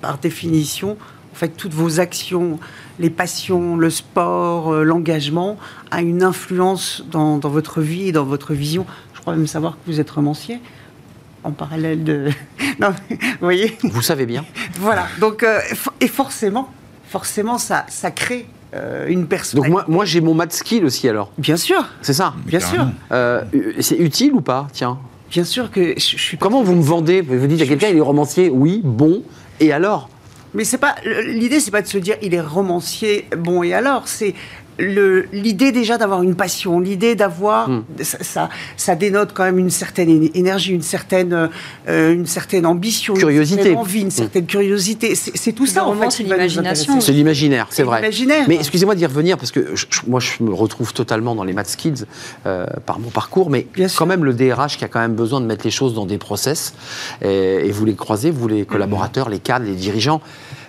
par définition, en fait, toutes vos actions, les passions, le sport, euh, l'engagement, a une influence dans, dans votre vie et dans votre vision. Je crois même savoir que vous êtes romancier en parallèle de. (laughs) non, mais, vous voyez vous savez bien. (laughs) Voilà. Donc, euh, et forcément, forcément, ça, ça crée euh, une Donc, personnalité. moi, moi j'ai mon math skill aussi, alors. Bien sûr, C'est ça bien sûr, Euh, C'est utile ou pas? Tiens. bien sûr que je, je suis. Comment vous me vendez? Vous dites à quelqu'un, il est romancier Oui, bon. Et alors? Mais c'est pas l'idée, c'est pas de se dire il est romancier. Bon et alors, c'est l'idée déjà d'avoir une passion, l'idée d'avoir Hmm. ça, ça, ça dénote quand même une certaine éne- énergie, une certaine euh, une certaine ambition, Curiosité. une certaine envie, une certaine curiosité. C'est tout Le ça en fait. c'est l'imagination. C'est l'imaginaire, c'est vrai. Mais excusez-moi d'y revenir parce que je- je- moi je me retrouve totalement dans les math skills euh, par mon parcours, mais Bien sûr. quand même le DRH qui a quand même besoin de mettre les choses dans des process et, et vous les croisez, vous les collaborateurs, les cadres, les dirigeants,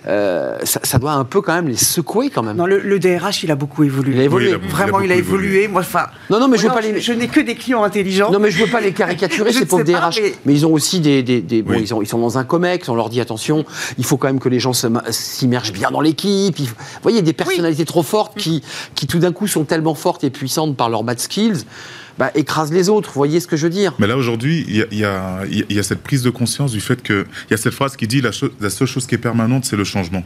euh, ça, ça doit un peu quand même les secouer quand même. Non, le, le DRH, il a beaucoup évolué. Il a évolué. Oui, il a beaucoup- Vraiment, il a évolué. Moi, enfin. Non, non, mais je veux moi, pas les- Je, n'ai que des clients intelligents. Non mais je veux pas les caricaturer (laughs) ces pauvres DRH, mais... mais- ils ont aussi des, des, des- bon ils, ont, ils sont dans un comex, on leur dit attention, il faut quand même que les gens s'immergent bien dans l'équipe. Vous voyez des personnalités trop fortes qui, qui tout d'un coup sont tellement fortes et puissantes par leurs math skills, bah, écrasent les autres. Vous voyez ce que je veux dire Mais là, aujourd'hui, il y a, y y cette prise de conscience du fait que. Il y a cette phrase qui dit la, seule chose qui est permanente, c'est le changement.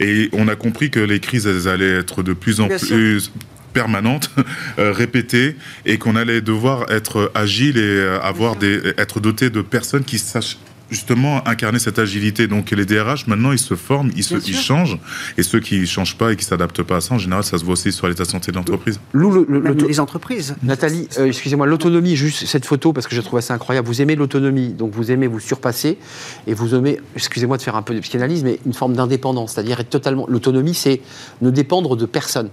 Et on a compris que les crises, elles allaient être de plus en Bien sûr. plus permanentes, (laughs) euh, répétées, et qu'on allait devoir être agile et euh, avoir des, être doté de personnes qui sachent justement incarner cette agilité. Donc les DRH, maintenant, ils se forment, ils, se, ils changent, et ceux qui ne changent pas et qui s'adaptent pas à ça, en général, ça se voit aussi sur l'état de santé de l'entreprise. Lou, le- le- Même l'auto- les entreprises. Nathalie, euh, excusez-moi, l'autonomie, juste cette photo, parce que j'ai trouvé ça incroyable. Vous aimez l'autonomie, donc vous aimez vous surpasser, et vous aimez, excusez-moi de faire un peu de psychanalyse, mais une forme d'indépendance, c'est-à-dire être totalement. L'autonomie, c'est ne dépendre de personne.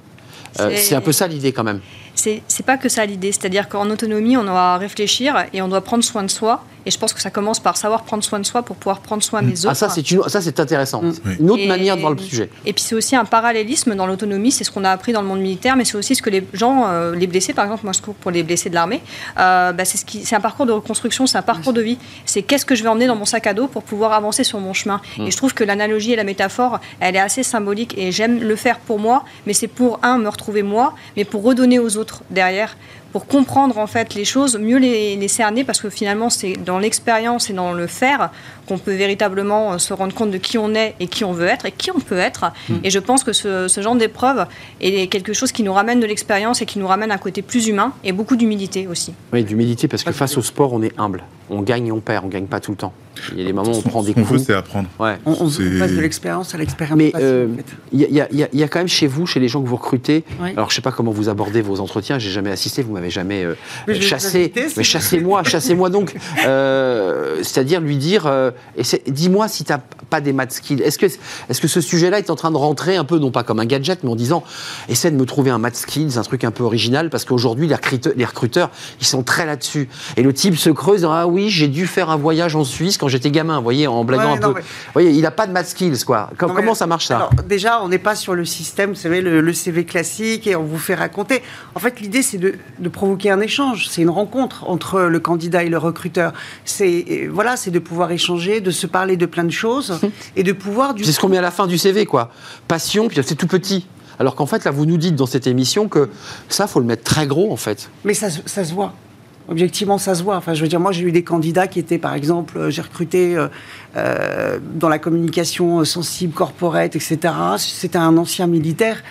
Euh, C'est- un peu ça l'idée quand même. C'est pas que ça l'idée, c'est-à-dire qu'en autonomie, on doit réfléchir et on doit prendre soin de soi. Et je pense que ça commence par savoir prendre soin de soi pour pouvoir prendre soin des autres. Ah, ça, c'est une- ça, c'est intéressant. Mm. Oui. Une autre Et- manière de voir le sujet. Et puis c'est aussi un parallélisme dans l'autonomie, c'est ce qu'on a appris dans le monde militaire, mais c'est aussi ce que les gens, euh, les blessés par exemple, moi je cours pour les blessés de l'armée, euh, bah, c'est ce qui- c'est un parcours de reconstruction, c'est un parcours de vie. C'est qu'est-ce que je vais emmener dans mon sac à dos pour pouvoir avancer sur mon chemin. Mm. Et je trouve que l'analogie et la métaphore, elle est assez symbolique et j'aime le faire pour moi, mais c'est pour un me retrouver moi, mais pour redonner aux autres derrière pour comprendre en fait les choses, mieux les, cerner, parce que finalement c'est dans l'expérience et dans le faire qu'on peut véritablement euh, se rendre compte de qui on est et qui on veut être et qui on peut être. Et je pense que ce, ce genre d'épreuve est quelque chose qui nous ramène de l'expérience et qui nous ramène à un côté plus humain et beaucoup d'humilité aussi. Oui, d'humilité, parce que face au sport, on est humble. On gagne et on perd, on gagne pas tout le temps. Il y a des moments où on prend des Ce coups. c'est apprendre. Ouais. On, on passe de l'expérience à l'expérience. Mais euh, il y, a- y y quand même chez vous, chez les gens que vous recrutez, Oui. alors je sais pas comment vous abordez vos entretiens, j'ai jamais assisté, vous m'avez jamais euh, chassé, mais chassez-moi, chassez-moi donc. Euh, C'est-à-dire lui dire, euh, dis-moi si tu n'as pas des maths skills. Est-ce que, est-ce que ce sujet-là est en train de rentrer un peu, non pas comme un gadget, mais en disant, essaie de me trouver un maths skills, un truc un peu original, parce qu'aujourd'hui les recruteurs, les recruteurs, ils sont très là-dessus. Et le type se creuse, ah oui, j'ai dû faire un voyage en Suisse quand j'étais gamin, vous voyez, en blaguant Ouais, un non, peu. mais- Vous voyez, il n'a pas de maths skills, quoi. Com- Non, mais- comment ça marche ça Alors, déjà, on n'est pas sur le système, vous savez, le, le CV classique et on vous fait raconter. En fait, l'idée, c'est de, de provoquer un échange. C'est une rencontre entre le candidat et le recruteur. C'est euh, voilà, c'est de pouvoir échanger, de se parler de plein de choses (laughs) et de pouvoir du C'est ce qu'on met à la fin du CV, quoi. Passion, puis c'est tout petit. Alors qu'en fait, là, vous nous dites dans cette émission que ça, faut le mettre très gros, en fait. Mais ça, se- ça se voit. Objectivement, ça se voit. Enfin, je veux dire, moi, j'ai eu des candidats qui étaient, par exemple, euh, j'ai recruté euh, euh, dans la communication sensible, corporate, etc. C'était un ancien militaire.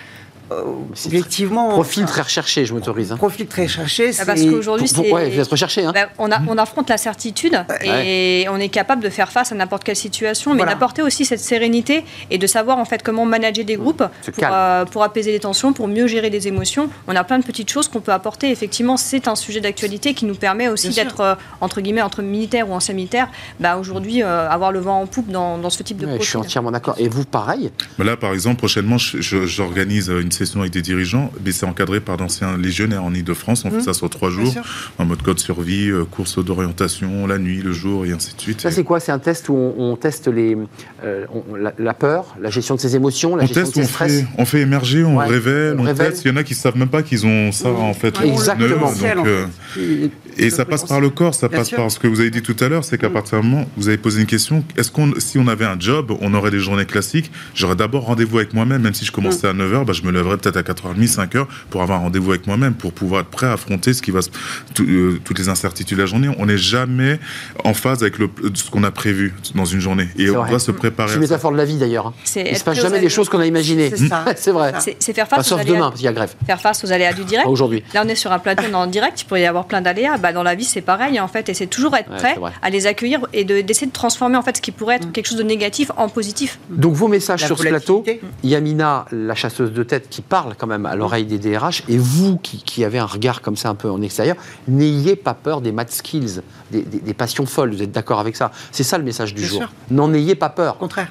Euh, objectivement. Profil très recherché, je m'autorise. Hein. Profil très recherché. Ah, parce qu'aujourd'hui, c'est. Ouais, être recherché. Hein. Bah, on, a, on, affronte la certitude et on est capable de faire face à n'importe quelle situation, mais voilà. d'apporter aussi cette sérénité et de savoir en fait comment manager des groupes pour, euh, pour, apaiser les tensions, pour mieux gérer les émotions. On a plein de petites choses qu'on peut apporter. Effectivement, c'est un sujet d'actualité qui nous permet aussi d'être euh, entre guillemets entre militaires ou anciens militaires. Bah, aujourd'hui, euh, avoir le vent en poupe dans, dans ce type de. Ouais, je suis entièrement d'accord. Et vous, pareil Là, par exemple, prochainement, j'organise une avec des dirigeants, mais c'est encadré par d'anciens légionnaires en Ile-de-France. On mmh. fait ça sur trois jours, en mode code survie, euh, course d'orientation, la nuit, le jour, et ainsi de suite. Ça, c'est quoi? C'est un test où on, on teste les, euh, on, la, la, peur, la gestion de ses émotions, la on gestion teste, de ses on stress? fait, on fait émerger, on ouais. révèle, on, révèle. teste. Il y en a qui savent même pas qu'ils ont ça, en fait. Mmh. Exactement. Donc, euh, et ça passe par le corps, ça passe par ce que vous avez dit tout à l'heure, c'est qu'à partir du moment où vous avez posé une question, est-ce qu'on, si on avait un job, on aurait des journées classiques, j'aurais d'abord rendez-vous avec moi-même, même si je commençais à 9h, bah, je me lèverais peut-être à 4h30, 5h pour avoir un rendez-vous avec moi-même, pour pouvoir être prêt à affronter ce qui va se, tout, euh, toutes les incertitudes de la journée. On n'est jamais en phase avec le, ce qu'on a prévu dans une journée. Et on doit se préparer. C'est une métaphore de la vie d'ailleurs. Il ne se passe jamais des choses qu'on a imaginées. (laughs) C'est vrai. C'est faire face enfin, sauf aux aléas. demain, parce qu'il y a grève. Faire face aux aléas du direct. (laughs) Aujourd'hui. Là, on est sur un plateau en direct, il pourrait y avoir plein d'aléas. Bah, dans la vie, c'est pareil en fait, et c'est toujours être prêt ouais, à les accueillir et d'essayer de, de, transformer en fait ce qui pourrait être quelque chose de négatif en positif. Donc vos messages la sur ce plateau, Yamina, la chasseuse de tête, qui parle quand même à l'oreille des DRH, et vous qui, qui, avez un regard comme ça un peu en extérieur, n'ayez pas peur des math skills, des, des, des passions folles. Vous êtes d'accord avec ça? C'est ça le message du Bien jour. N'en ayez pas peur. Au contraire.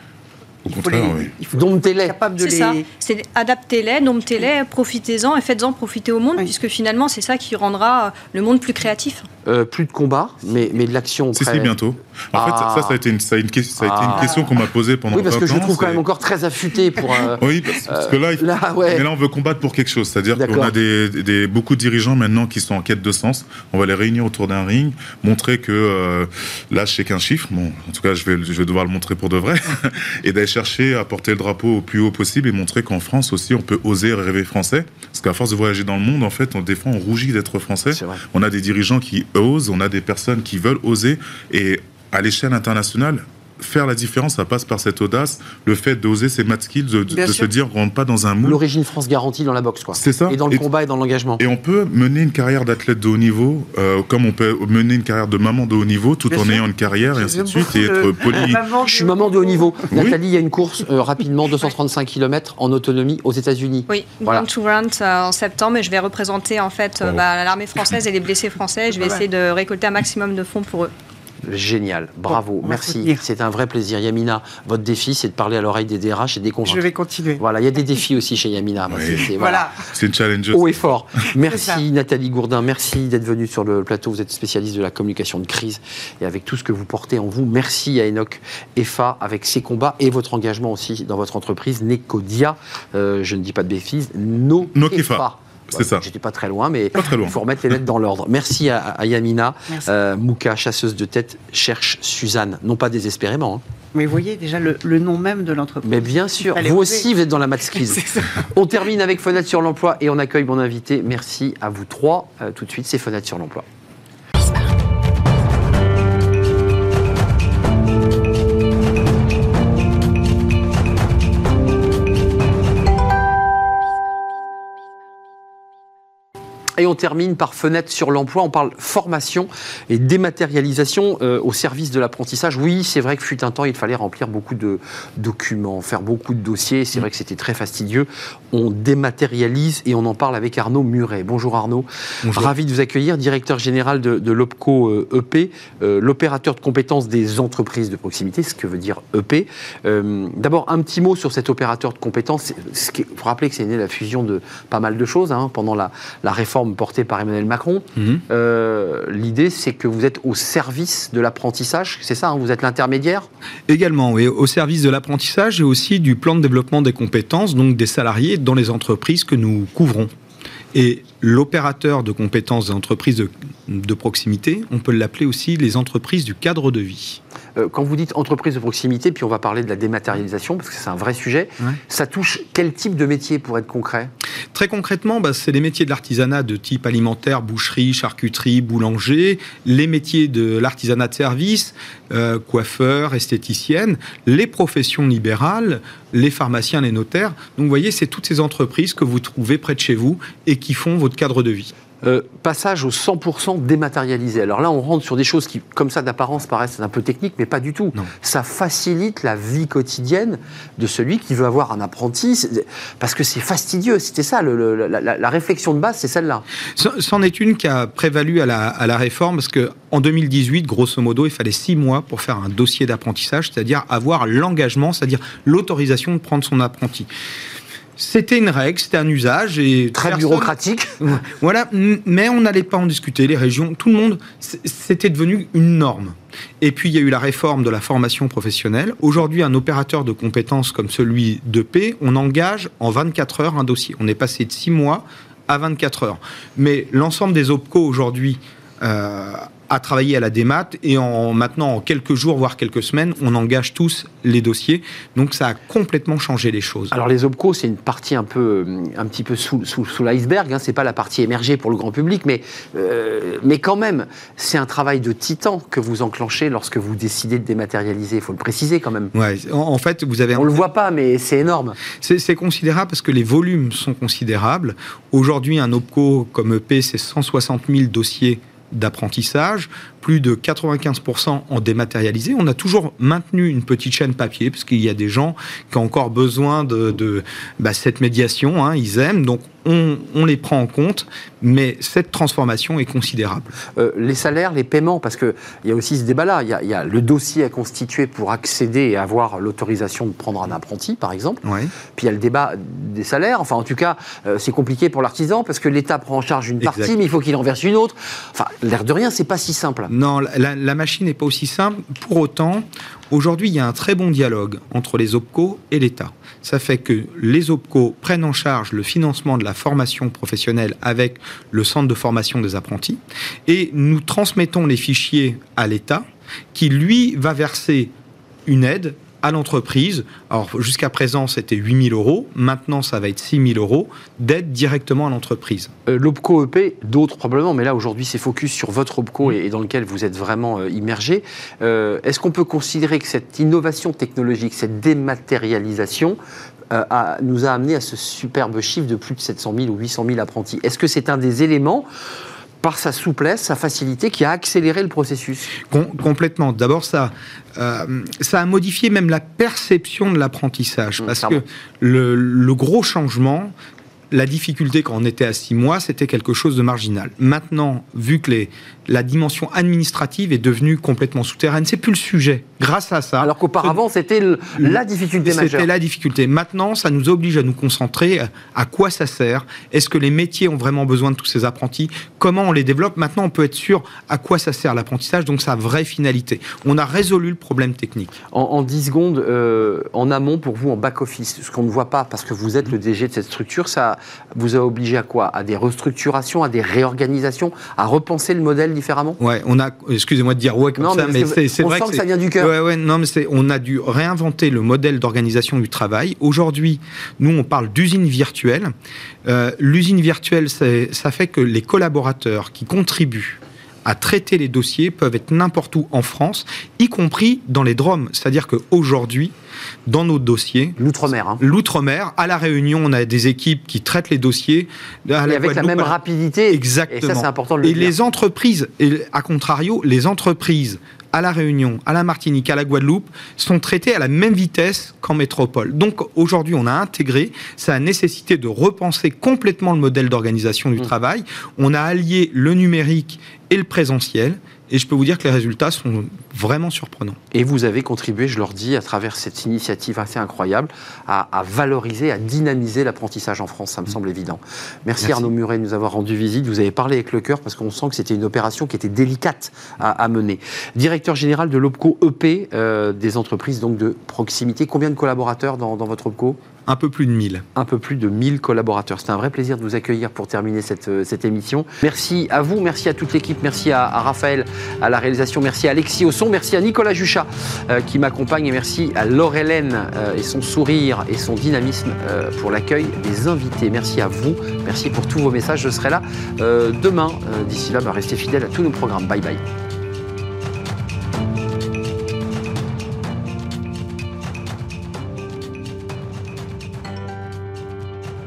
Au contraire, les, oui. il faut Domptez-les. C'est les... ça. C'est adaptez-les, domptez-les, profitez-en et faites-en profiter au monde, oui. puisque finalement, c'est ça qui rendra le monde plus créatif. Euh, plus de combat, mais, mais de l'action. C'est très... bientôt. En ah. fait, ça, ça a été une, ça a une, ça a été une question qu'on m'a posée pendant Oui, parce que je ans, trouve quand même encore très affûté pour. Euh, (laughs) oui, parce, parce, que là, il, là, ouais. mais là, on veut combattre pour quelque chose. C'est-à-dire qu'on a des, des, beaucoup de dirigeants maintenant qui sont en quête de sens. On va les réunir autour d'un ring, montrer que euh, là, je sais qu'un chiffre. Bon, en tout cas, je vais, je vais devoir le montrer pour de vrai, (laughs) et d'aller chercher à porter le drapeau au plus haut possible et montrer qu'en France aussi, on peut oser rêver français. Parce qu'à force de voyager dans le monde, en fait, on, des fois, on rougit d'être français. On a des dirigeants qui osent, on a des personnes qui veulent oser, et à l'échelle internationale, faire la différence, ça passe par cette audace, le fait d'oser ces math skills, de, de se dire qu'on rentre pas dans un moule. L'origine France garantie dans la boxe, quoi. C'est ça. Et dans le et combat et dans l'engagement. Et on peut mener une carrière d'athlète de haut niveau, euh, comme on peut mener une carrière de maman de haut niveau, tout Bien en sûr. ayant une carrière et ainsi de suite, et être (laughs) poli. Je suis maman de haut niveau. Oui. Nathalie, il y a une course euh, rapidement, 235 km en autonomie aux États-Unis. Oui, voilà. to Grant euh, en septembre, et je vais représenter en fait oh. bah, l'armée française et les blessés français. Je vais essayer de récolter un maximum de fonds pour eux. Génial, bravo, bon, merci. C'est un vrai plaisir. Yamina, votre défi, c'est de parler à l'oreille des DRH et des convaincre. Je vais continuer. Voilà, il y a des défis aussi chez Yamina. Oui. C'est voilà. une challenge. Haut et fort. Merci Nathalie Gourdin, merci d'être venue sur le plateau. Vous êtes spécialiste de la communication de crise et avec tout ce que vous portez en vous. Merci à Enoch EFA avec ses combats et votre engagement aussi dans votre entreprise, Necodia. Euh, je ne dis pas de bêtises, No, no EFA. C'est ça. J'étais pas très loin, mais il faut remettre les lettres dans l'ordre. Merci à, à Yamina. Euh, Mouka, chasseuse de tête, cherche Suzanne. Non pas désespérément. Hein. Mais vous voyez déjà le, le nom même de l'entreprise. Mais bien sûr, vous aussi, vous êtes dans la math skills. (laughs) on termine avec Fenêtre sur l'emploi et on accueille mon invité. Merci à vous trois. Euh, tout de suite, c'est Fenêtre sur l'emploi. Et on termine par fenêtre sur l'emploi. On parle formation et dématérialisation euh, au service de l'apprentissage. Oui, c'est vrai que fut un temps, il fallait remplir beaucoup de documents, faire beaucoup de dossiers. C'est vrai que c'était très fastidieux. On dématérialise et on en parle avec Arnaud Muret. Bonjour Arnaud. Bonjour. Ravi de vous accueillir, directeur général de, de l'OPCO euh, EP, euh, l'opérateur de compétences des entreprises de proximité, ce que veut dire EP. Euh, D'abord, un petit mot sur cet opérateur de compétences. Il faut rappeler que c'est né la fusion de pas mal de choses hein, pendant la, la réforme porté par Emmanuel Macron. Mhm. Mmh. Euh, L'idée, c'est que vous êtes au service de l'apprentissage, c'est ça hein, Vous êtes l'intermédiaire? Également, oui, au service de l'apprentissage et aussi du plan de développement des compétences, donc des salariés dans les entreprises que nous couvrons. Et l'opérateur de compétences des entreprises de, de proximité, on peut l'appeler aussi les entreprises du cadre de vie. Euh, quand vous dites entreprise de proximité, puis on va parler de la dématérialisation, parce que c'est un vrai sujet, ça touche quel type de métier pour être concret? Très concrètement, bah, c'est les métiers de l'artisanat de type alimentaire, boucherie, charcuterie, boulanger, les métiers de l'artisanat de service, euh, coiffeur, esthéticienne, les professions libérales, les pharmaciens, les notaires. Donc vous voyez, c'est toutes ces entreprises que vous trouvez près de chez vous et qui font votre cadre de vie. Euh, passage au 100% dématérialisé. Alors là, on rentre sur des choses qui, comme ça, d'apparence paraissent un peu techniques, mais pas du tout. Ça facilite la vie quotidienne de celui qui veut avoir un apprenti, parce que c'est fastidieux. C'était ça, la, réflexion de base, c'est celle-là. C'en est une qui a prévalu à la, à la réforme, parce qu'en 2018, grosso modo, il fallait six mois pour faire un dossier d'apprentissage, c'est-à-dire avoir l'engagement, c'est-à-dire l'autorisation de prendre son apprenti. C'était une règle, c'était un usage et très bureaucratique. (laughs) Voilà, mais on n'allait pas en discuter. Les régions, tout le monde, c'était devenu une norme. Et puis il y a eu la réforme de la formation professionnelle. Aujourd'hui, un opérateur de compétences comme celui de P, on engage en 24 heures un dossier. On est passé de 6 mois à 24 heures. Mais l'ensemble des OPCO aujourd'hui euh, à travailler à la démat et en maintenant en quelques jours voire quelques semaines on engage tous les dossiers donc ça a complètement changé les choses. Alors les OPCO c'est une partie un peu un petit peu sous, sous, sous l'iceberg hein, c'est pas la partie émergée pour le grand public mais euh, mais quand même c'est un travail de titan que vous enclenchez lorsque vous décidez de dématérialiser il faut le préciser quand même. Ouais en, fait vous avez on le voit pas mais c'est énorme. C'est considérable parce que les volumes sont considérables aujourd'hui un OPCO comme EP c'est 160 000 dossiers d'apprentissage, plus de 95% en dématérialisé. On a toujours maintenu une petite chaîne papier, parce qu'il y a des gens qui ont encore besoin de, bah, cette médiation, hein, ils aiment, donc on, les prend en compte, mais cette transformation est considérable. Euh, les salaires, les paiements, parce qu'il y a aussi ce débat-là, il, y a le dossier à constituer pour accéder et avoir l'autorisation de prendre un apprenti, par exemple, puis il y a le débat des salaires, enfin en tout cas, euh, c'est compliqué pour l'artisan, parce que l'État prend en charge une partie, mais il faut qu'il en verse une autre. Enfin, l'air de rien, c'est pas si simple. Non, la, machine n'est pas aussi simple. Pour autant, aujourd'hui, il y a un très bon dialogue entre les OPCO et l'État. Ça fait que les OPCO prennent en charge le financement de la formation professionnelle avec le centre de formation des apprentis et nous transmettons les fichiers à l'État qui, lui, va verser une aide à l'entreprise. Alors jusqu'à présent, c'était 8 000 euros. Maintenant, ça va être 6 000 euros d'aide directement à l'entreprise. Euh, L'OPCO EP, d'autres probablement, mais là aujourd'hui, c'est focus sur votre OPCO et, dans lequel vous êtes vraiment euh, immergé. Euh, est-ce qu'on peut considérer que cette innovation technologique, cette dématérialisation, nous a amené à ce superbe chiffre de plus de 700 000 ou 800 000 apprentis? Est-ce que c'est un des éléments par sa souplesse, sa facilité, qui a accéléré le processus. complètement. D'abord, ça, euh, ça a modifié même la perception de l'apprentissage. Mmh, parce que le, le, gros changement, la difficulté quand on était à six mois, c'était quelque chose de marginal. Maintenant, vu que les, la dimension administrative est devenue complètement souterraine, c'est plus le sujet. Grâce à ça. Alors qu'auparavant, c'était la difficulté majeure. C'était la difficulté. Maintenant, ça nous oblige à nous concentrer à quoi ça sert. Est-ce que les métiers ont vraiment besoin de tous ces apprentis? Comment on les développe? Maintenant, on peut être sûr à quoi ça sert l'apprentissage, donc sa vraie finalité. On a résolu le problème technique. En, en 10 secondes, euh, en amont, pour vous, en back-office, ce qu'on ne voit pas parce que vous êtes le DG de cette structure, ça vous a obligé à quoi? À des restructurations, à des réorganisations, à repenser le modèle différemment? Ouais, on a, excusez-moi de dire ouais comme ça, mais, c'est vrai que, ça vient du cœur. Ouais, ouais, non, mais on a dû réinventer le modèle d'organisation du travail. Aujourd'hui, nous, on parle d'usine virtuelle. Euh, l'usine virtuelle, ça fait que les collaborateurs qui contribuent à traiter les dossiers peuvent être n'importe où en France, y compris dans les DROM. C'est-à-dire qu'aujourd'hui, dans nos dossiers. L'outre-mer. Hein. L'outre-mer. À La Réunion, on a des équipes qui traitent les dossiers. et avec la même rapidité. Exactement. Et ça, c'est important de le et les entreprises, et à contrario, les entreprises à La Réunion, à la Martinique, à la Guadeloupe, sont traités à la même vitesse qu'en métropole. Donc aujourd'hui, on a intégré, ça a nécessité de repenser complètement le modèle d'organisation du mmh. travail. On a allié le numérique et le présentiel. Et je peux vous dire que les résultats sont vraiment surprenants. Et vous avez contribué, je leur dis, à travers cette initiative assez incroyable, à, valoriser, à dynamiser l'apprentissage en France. Ça me semble évident. Merci, Arnaud Muret de nous avoir rendu visite. Vous avez parlé avec le cœur parce qu'on sent que c'était une opération qui était délicate à, mener. Directeur général de l'OPCO EP, euh, des entreprises donc de proximité. Combien de collaborateurs dans, dans votre OPCO? Un peu plus de 1000. Un peu plus de 1000 collaborateurs. C'était un vrai plaisir de vous accueillir pour terminer cette, euh, émission. Merci à vous, merci à toute l'équipe, merci à, Raphaël à la réalisation, merci à Alexis au son, merci à Nicolas Juchat euh, qui m'accompagne et merci à Laure-Hélène euh, et son sourire et son dynamisme pour l'accueil des invités. Merci à vous, merci pour tous vos messages. Je serai là demain. D'ici là, bah, restez fidèles à tous nos programmes. Bye bye.